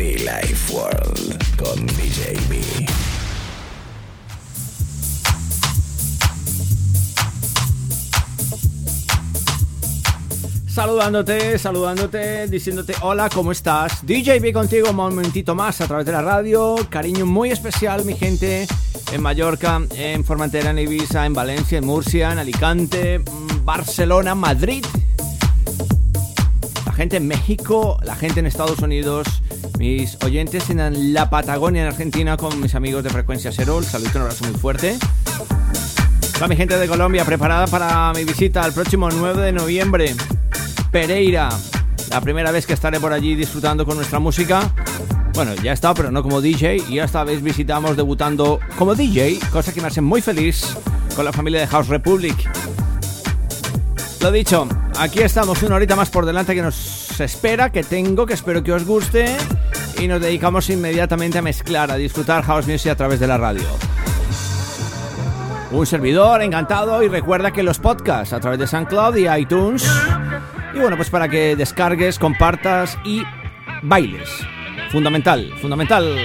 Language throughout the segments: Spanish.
Be Life World con DJ B. Saludándote, saludándote, diciéndote hola, ¿cómo estás? DJB contigo un momentito más a través de la radio. Cariño muy especial, mi gente, en Mallorca, en Formentera, en Ibiza, en Valencia, en Murcia, en Alicante, mm, Barcelona, Madrid. La gente en México, la gente en Estados Unidos, mis oyentes en la Patagonia, en Argentina, con mis amigos de Frecuencia Cero. Saludos, un abrazo muy fuerte. Toda mi gente de Colombia preparada para mi visita el próximo 9 de noviembre. Pereira. La primera vez que estaré por allí disfrutando con nuestra música. Bueno, ya estado, pero no como DJ. Y esta vez visitamos debutando como DJ, cosa que me hace muy feliz con la familia de House Republic. Lo dicho, aquí estamos una horita más por delante que nos espera, que tengo, que espero que os guste. Y nos dedicamos inmediatamente a mezclar, a disfrutar House Music a través de la radio. Un servidor, encantado, y recuerda que los podcasts a través de SoundCloud y iTunes y bueno, pues para que descargues, compartas y bailes. Fundamental, fundamental.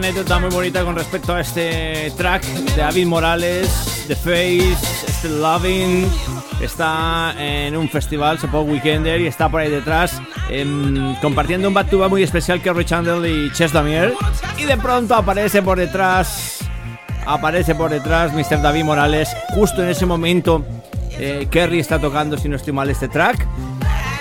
Anécdota muy bonita con respecto a este track de David Morales, The Face, Still Loving. Está en un festival, Support Weekender, y está por ahí detrás em, compartiendo un batuba muy especial que Rich Handel y Ches Damier. Y de pronto aparece por detrás, aparece por detrás Mr. David Morales. Justo en ese momento, eh, Kerry está tocando, si no estoy mal, este track.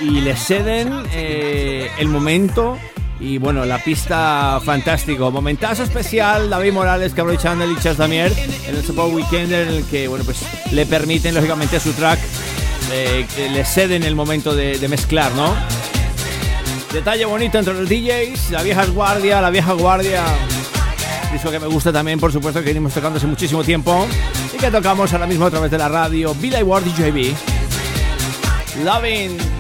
Y le ceden eh, el momento y bueno, la pista fantástico. Momentazo especial, David Morales, Cabroy Channel y Chas Damier en el Support Weekend en el que bueno, pues le permiten lógicamente su track, eh, que le ceden el momento de, mezclar, ¿no? Detalle bonito entre los DJs, la vieja guardia, la vieja guardia. Eso que me gusta también, por supuesto, que venimos tocando hace muchísimo tiempo y que tocamos ahora mismo a través de la radio. Billy Ward DJB. Loving.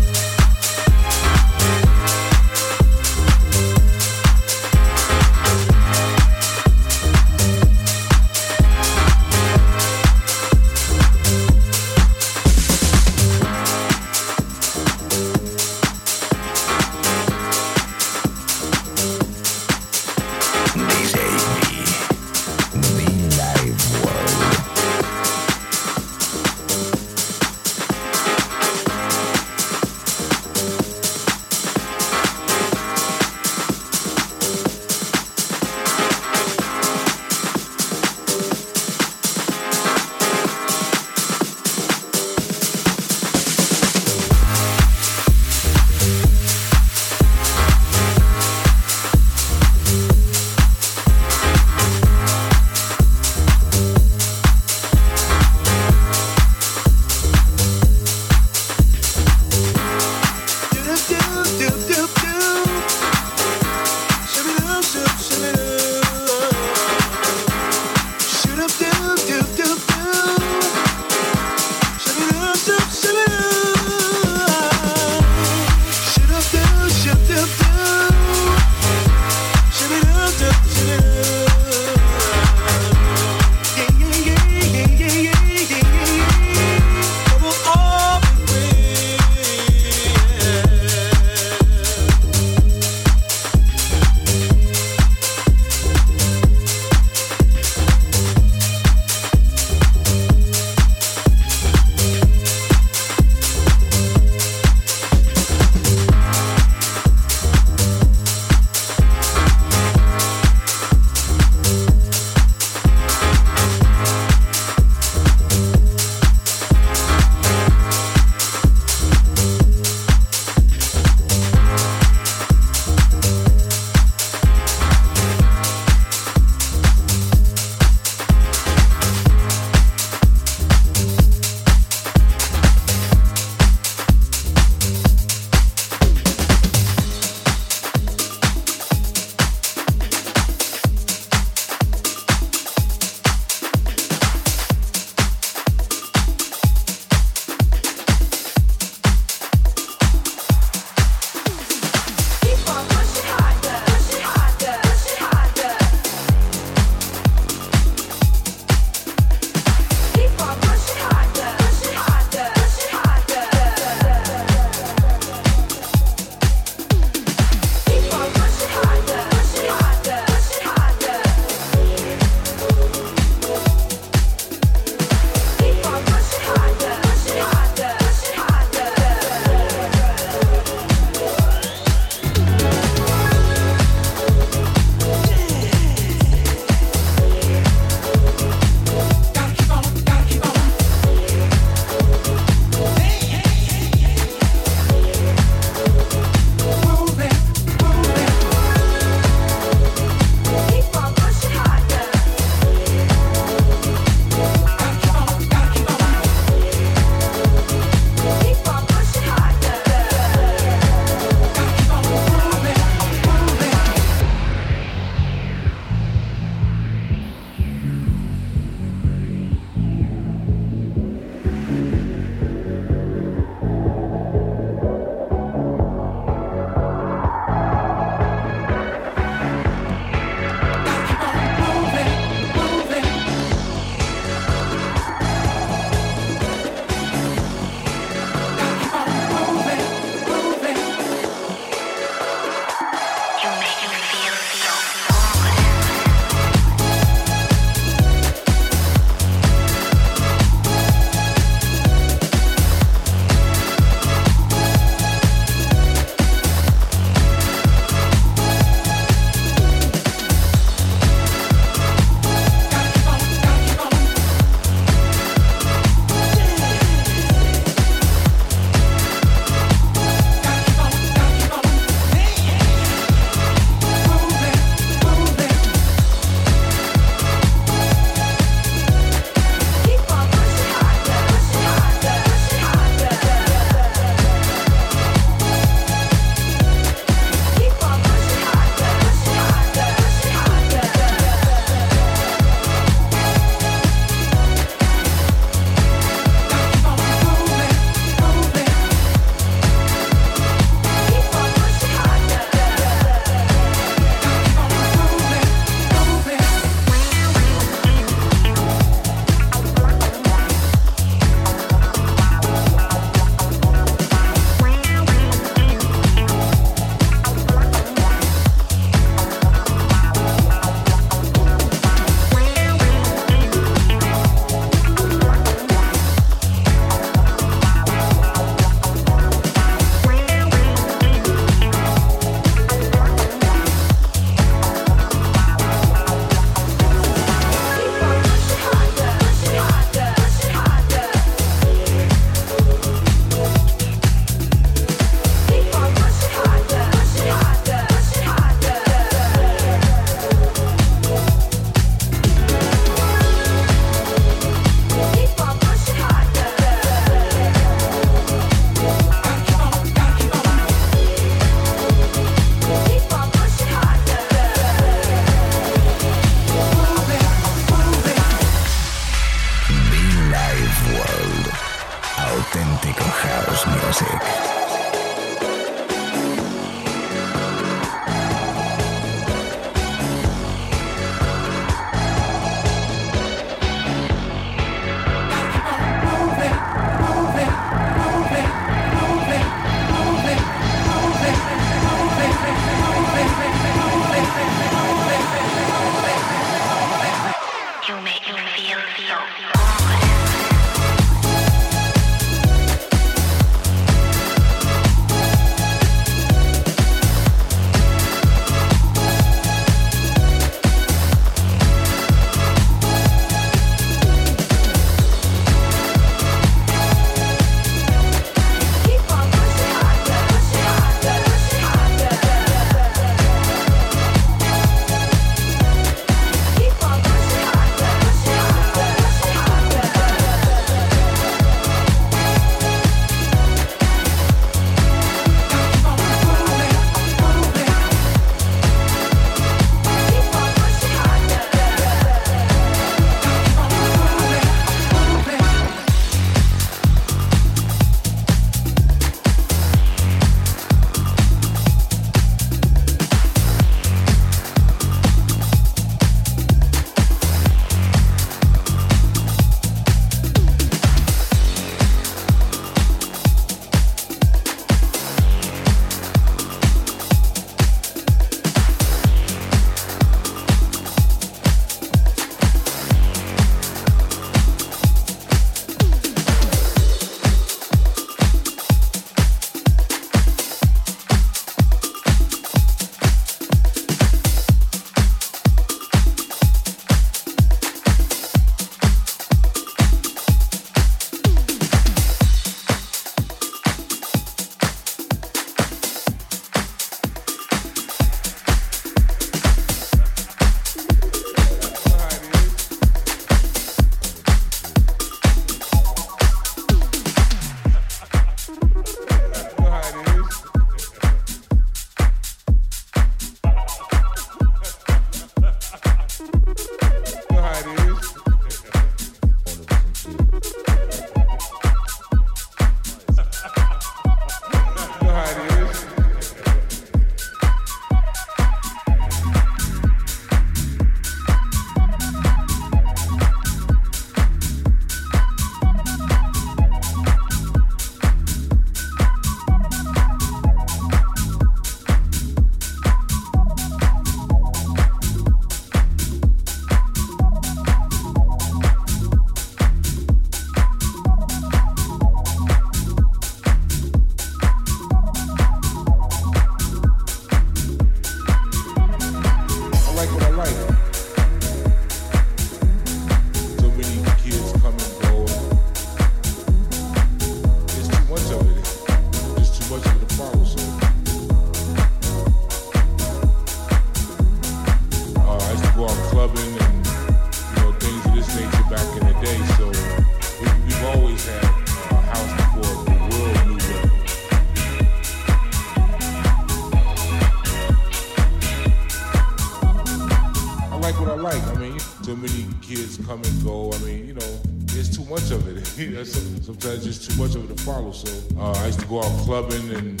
go out clubbing and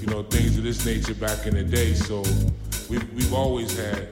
you know things of this nature back in the day. So we've, we've always had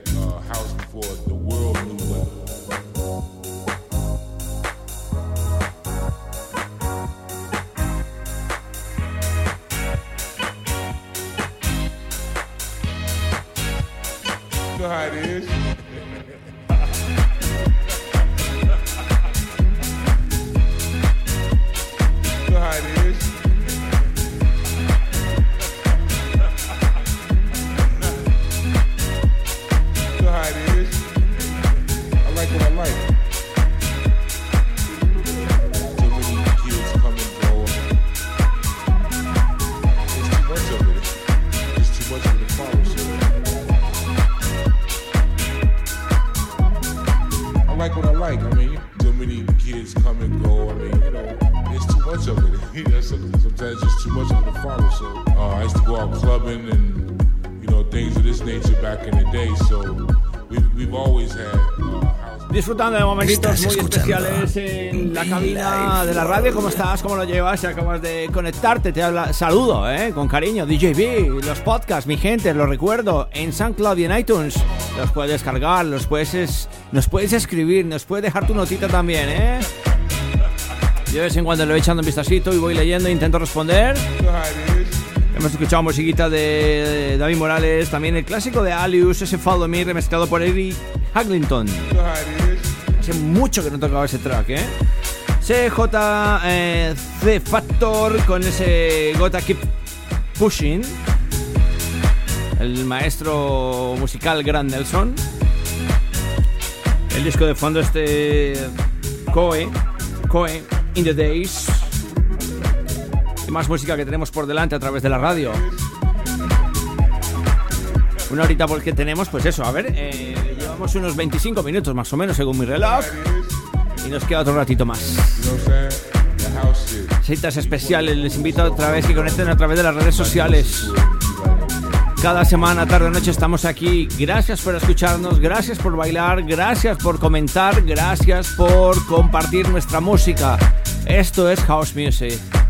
disfrutando de momentitos muy especiales en la cabina de la radio. ¿Cómo estás? ¿Cómo lo llevas? Si acabas de conectarte, te habla. Saludo, ¿eh? Con cariño. DJB, los podcasts, mi gente, los recuerdo en SoundCloud y en iTunes. Los puedes descargar, los puedes, nos puedes escribir, nos puedes dejar tu notita también, ¿eh? Yo de vez en cuando le voy echando un vistacito y voy leyendo e intento responder. Hemos escuchado musiquita de David Morales, también el clásico de Alius, ese Follow Me remezclado por Eric Haglington. Hace mucho que no tocaba ese track, ¿eh? CJ eh, C Factor con ese Gota Keep Pushing. El maestro musical Grand Nelson. El disco de fondo este Coe, Coe in the Days más música que tenemos por delante a través de la radio. Una horita porque tenemos, pues eso, a ver, eh, llevamos unos 25 minutos más o menos según mi reloj. Y nos queda otro ratito más. Citas especiales, les invito otra vez que conecten a través de las redes sociales. Cada semana, tarde o noche estamos aquí. Gracias por escucharnos, gracias por bailar, gracias por comentar, gracias por compartir nuestra música. Esto es House Music.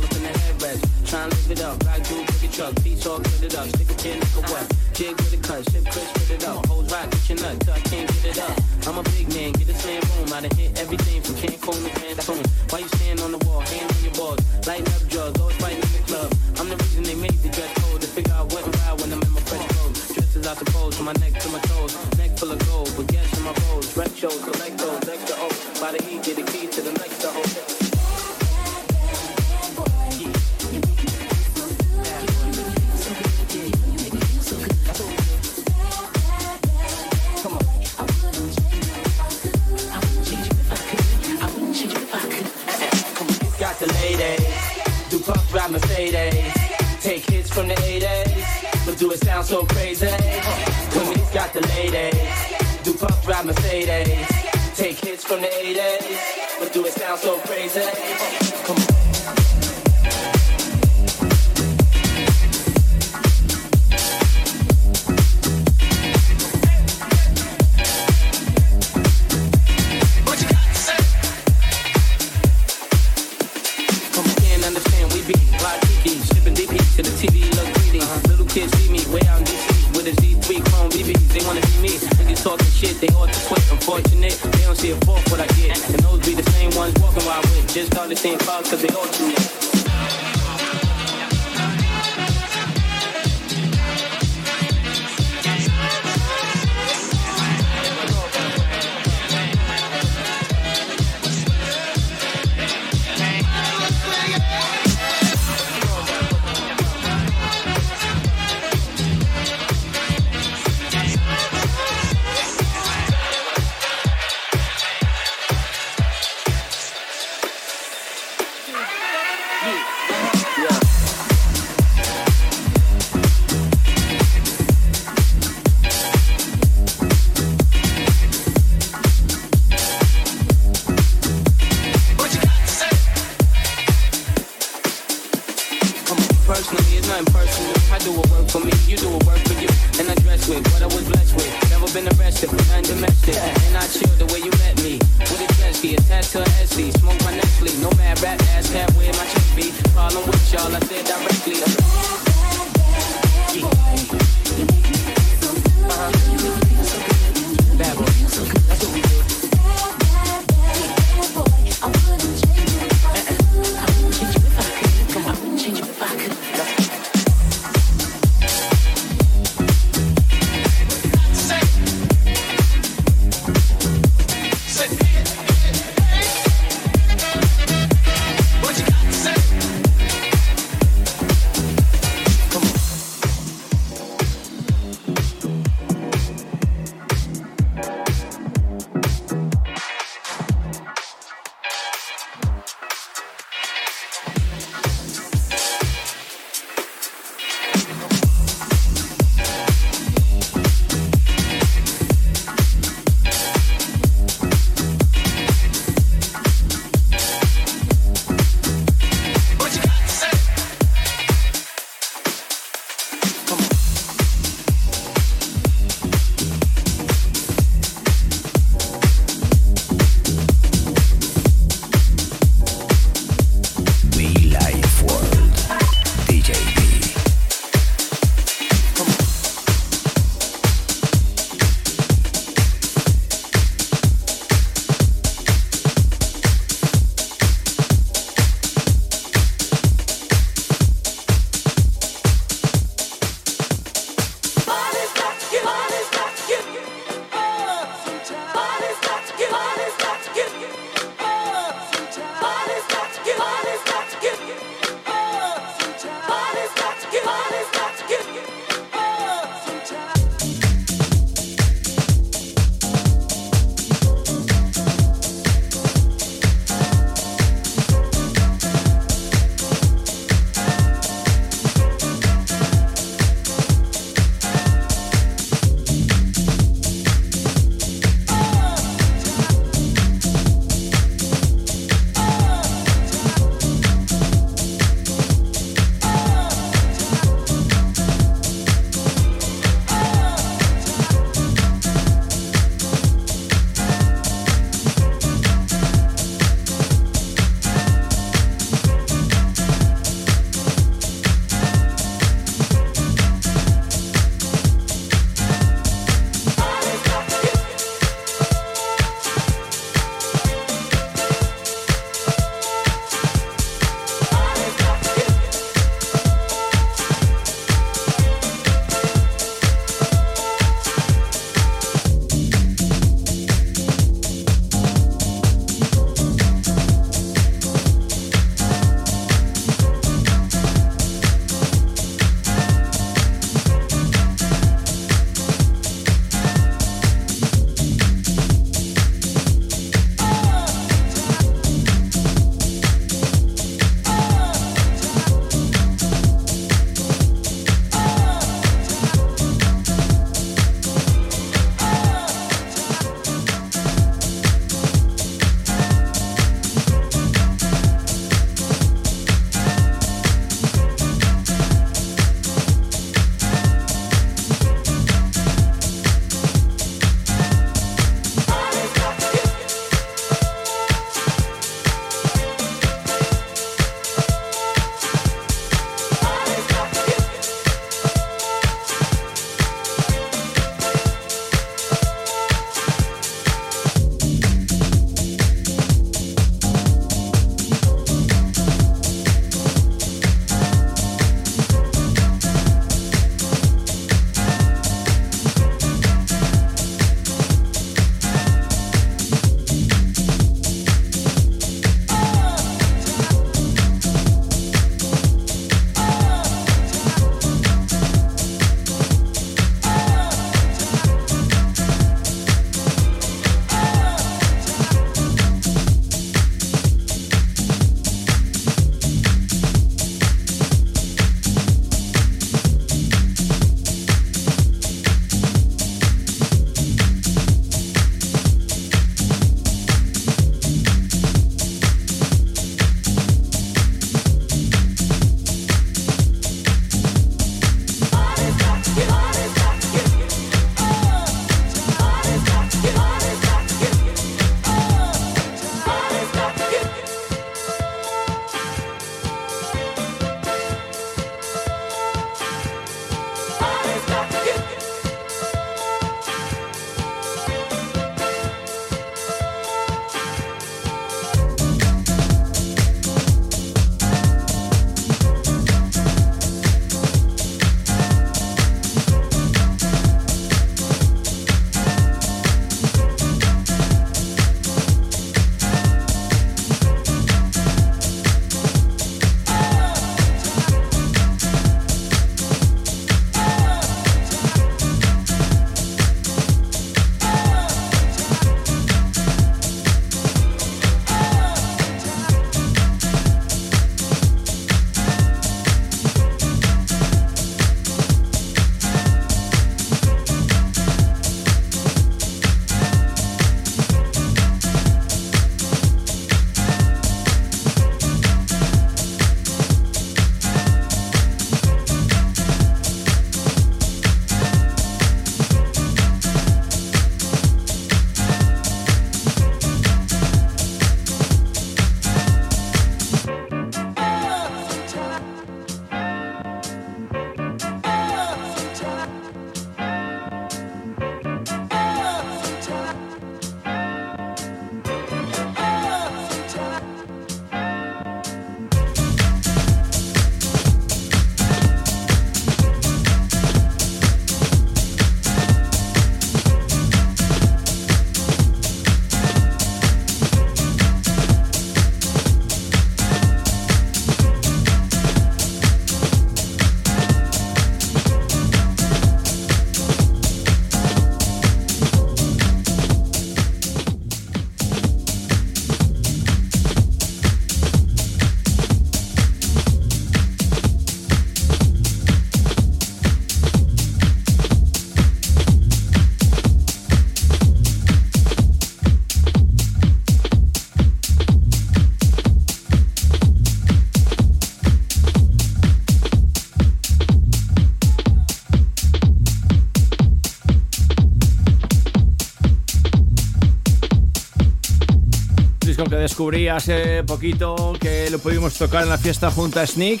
Descubrí hace poquito que lo pudimos tocar en la fiesta junto a Sneak.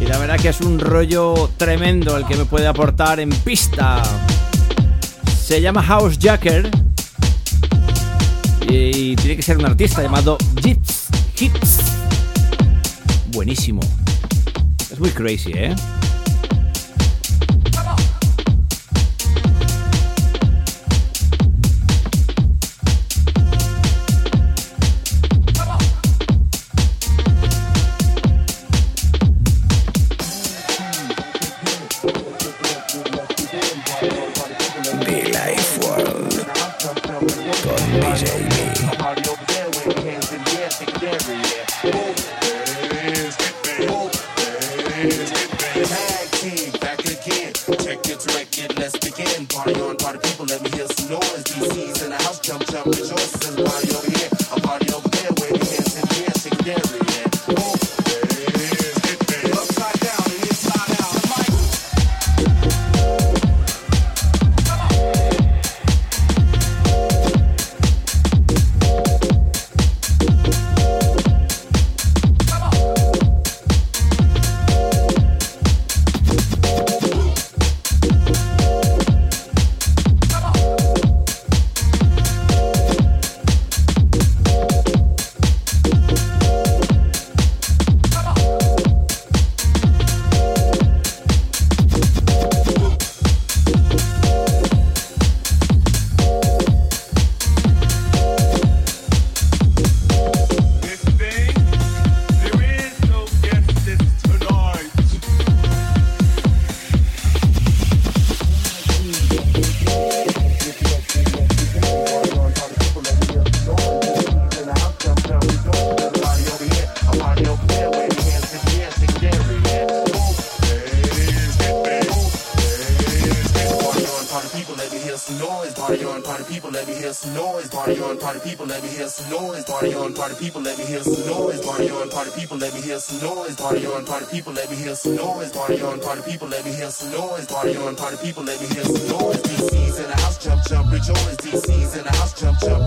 Y la verdad que es un rollo tremendo el que me puede aportar en pista. Se llama House Jacker. Y tiene que ser un artista llamado Jips Hits. Buenísimo. Es muy crazy, ¿eh? party people, let me hear some noise. Party on, party people, let me hear some noise. DC's in the house, jump, jump, rejoice. DC's in the house, jump, jump.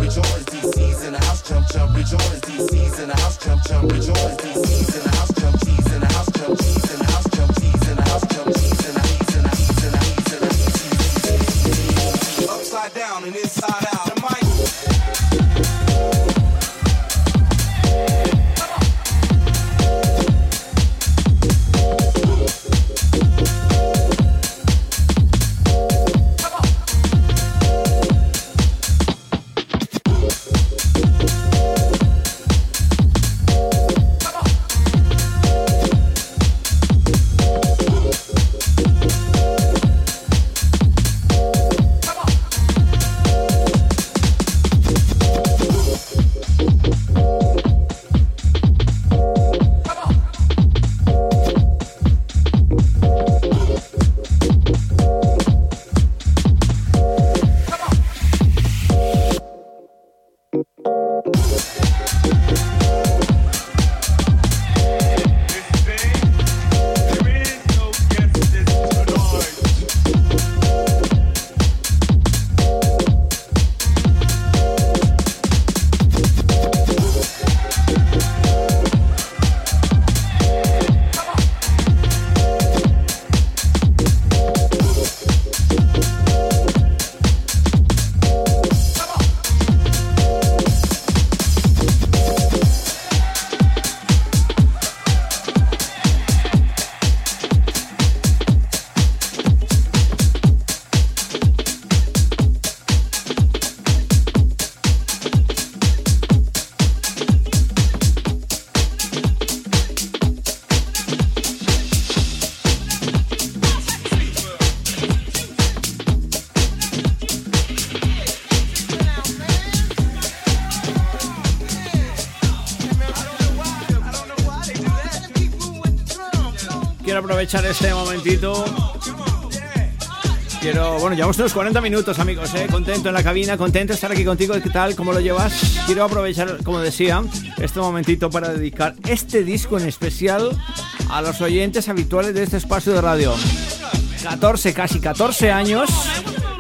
Aprovechar este momentito. Quiero, bueno, llevamos unos 40 minutos, amigos, ¿eh? Contento en la cabina, contento de estar aquí contigo. ¿Qué tal? ¿Cómo lo llevas? Quiero aprovechar, como decía, este momentito para dedicar este disco en especial a los oyentes habituales de este espacio de radio. 14, casi 14 años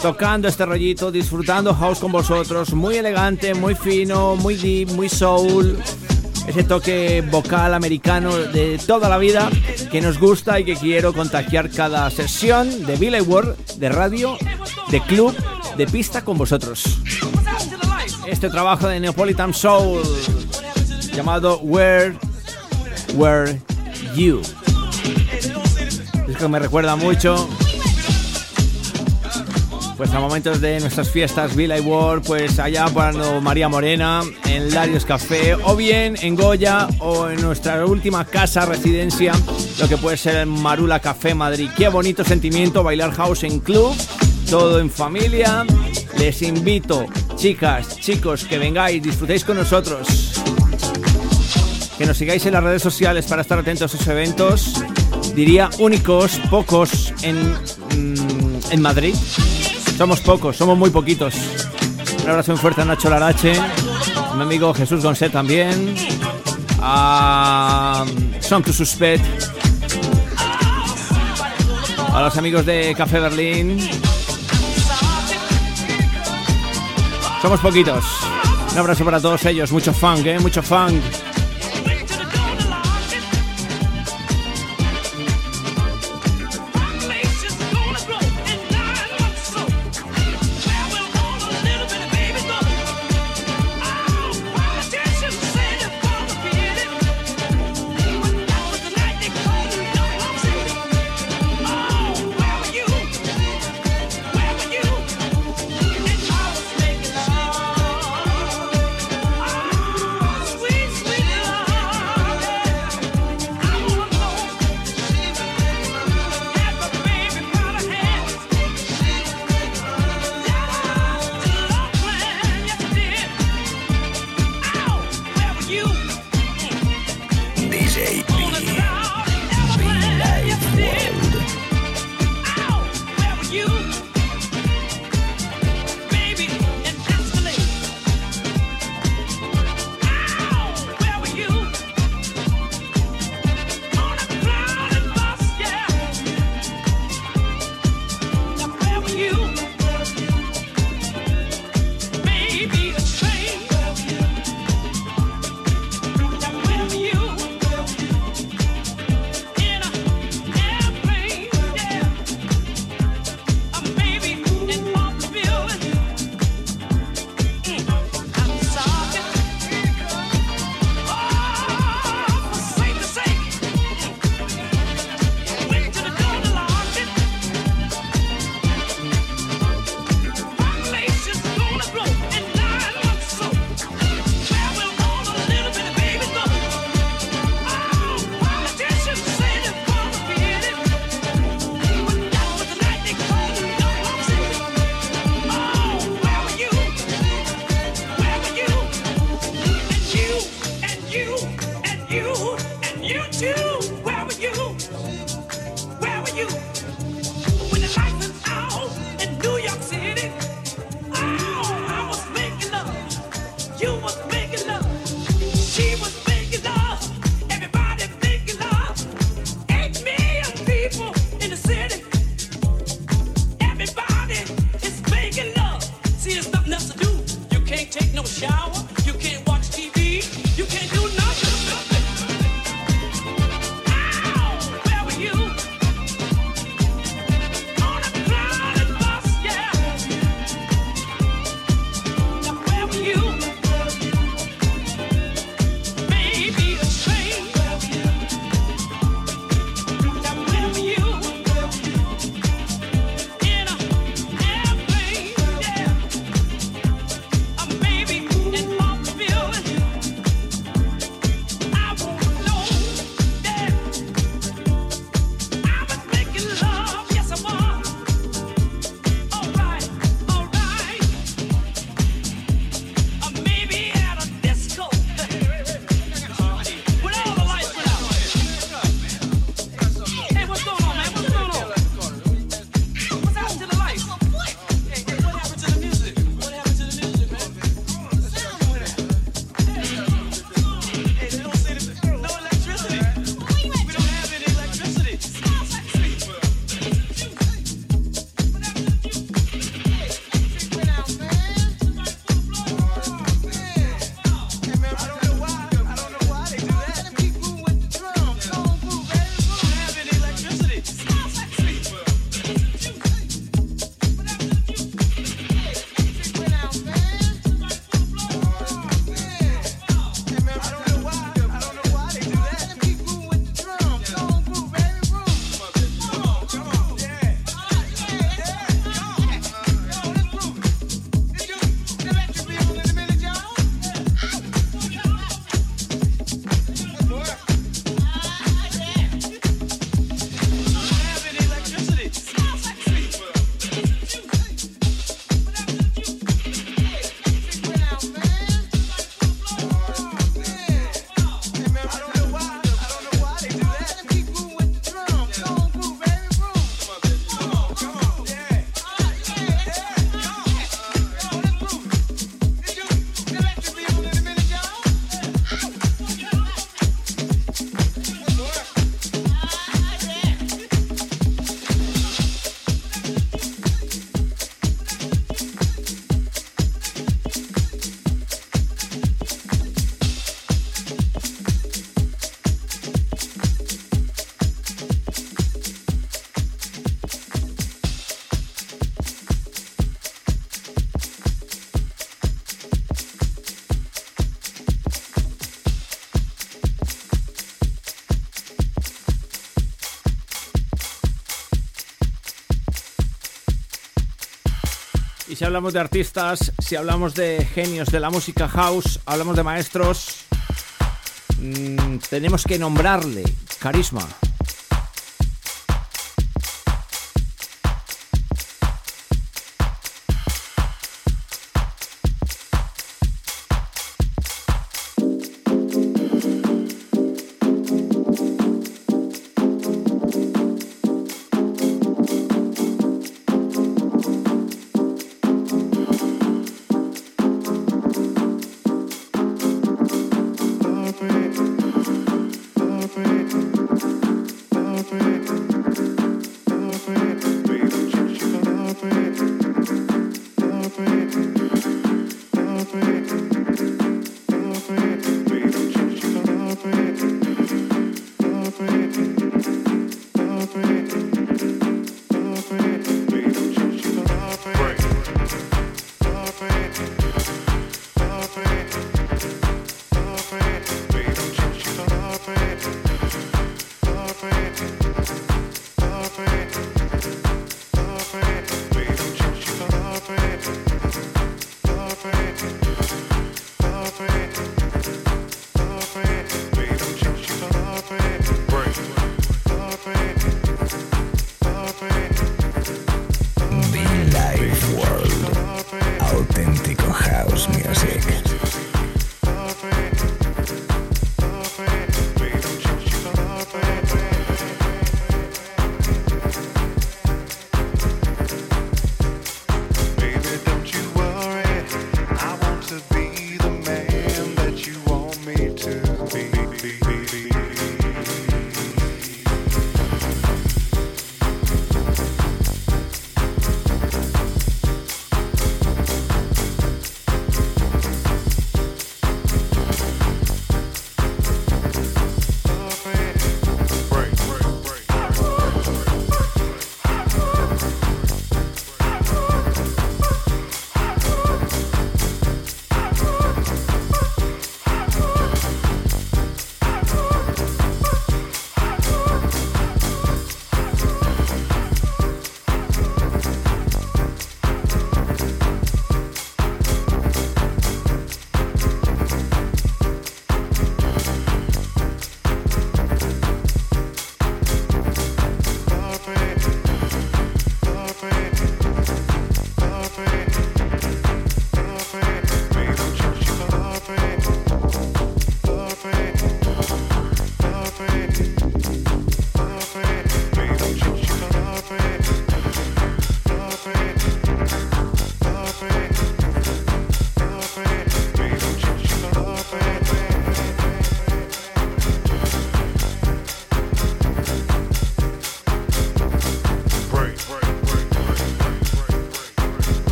tocando este rollito, disfrutando house con vosotros, muy elegante, muy fino, muy deep, muy soul. Ese toque vocal americano de toda la vida que nos gusta y que quiero contagiar cada sesión de Billy World, de radio, de club, de pista con vosotros. Este trabajo de Neapolitan Soul llamado Where Were You. Es que me recuerda mucho pues a momentos de nuestras fiestas Villa World, pues allá cuando María Morena, en Larios Café, o bien en Goya, o en nuestra última casa, residencia, lo que puede ser en Marula Café Madrid. Qué bonito sentimiento bailar house en club, todo en familia. Les invito, chicas, chicos, que vengáis, disfrutéis con nosotros. Que nos sigáis en las redes sociales para estar atentos a esos eventos. Diría únicos, pocos en, mm, en Madrid. Somos pocos, somos muy poquitos. Un abrazo muy fuerte a Nacho Larache, a mi amigo Jesús González también, a Son to Suspect, a los amigos de Café Berlín. Somos poquitos. Un abrazo para todos ellos, mucho funk, ¿eh? mucho funk. Hablamos de artistas, si hablamos de genios de la música house, hablamos de maestros, mmm, tenemos que nombrarle carisma.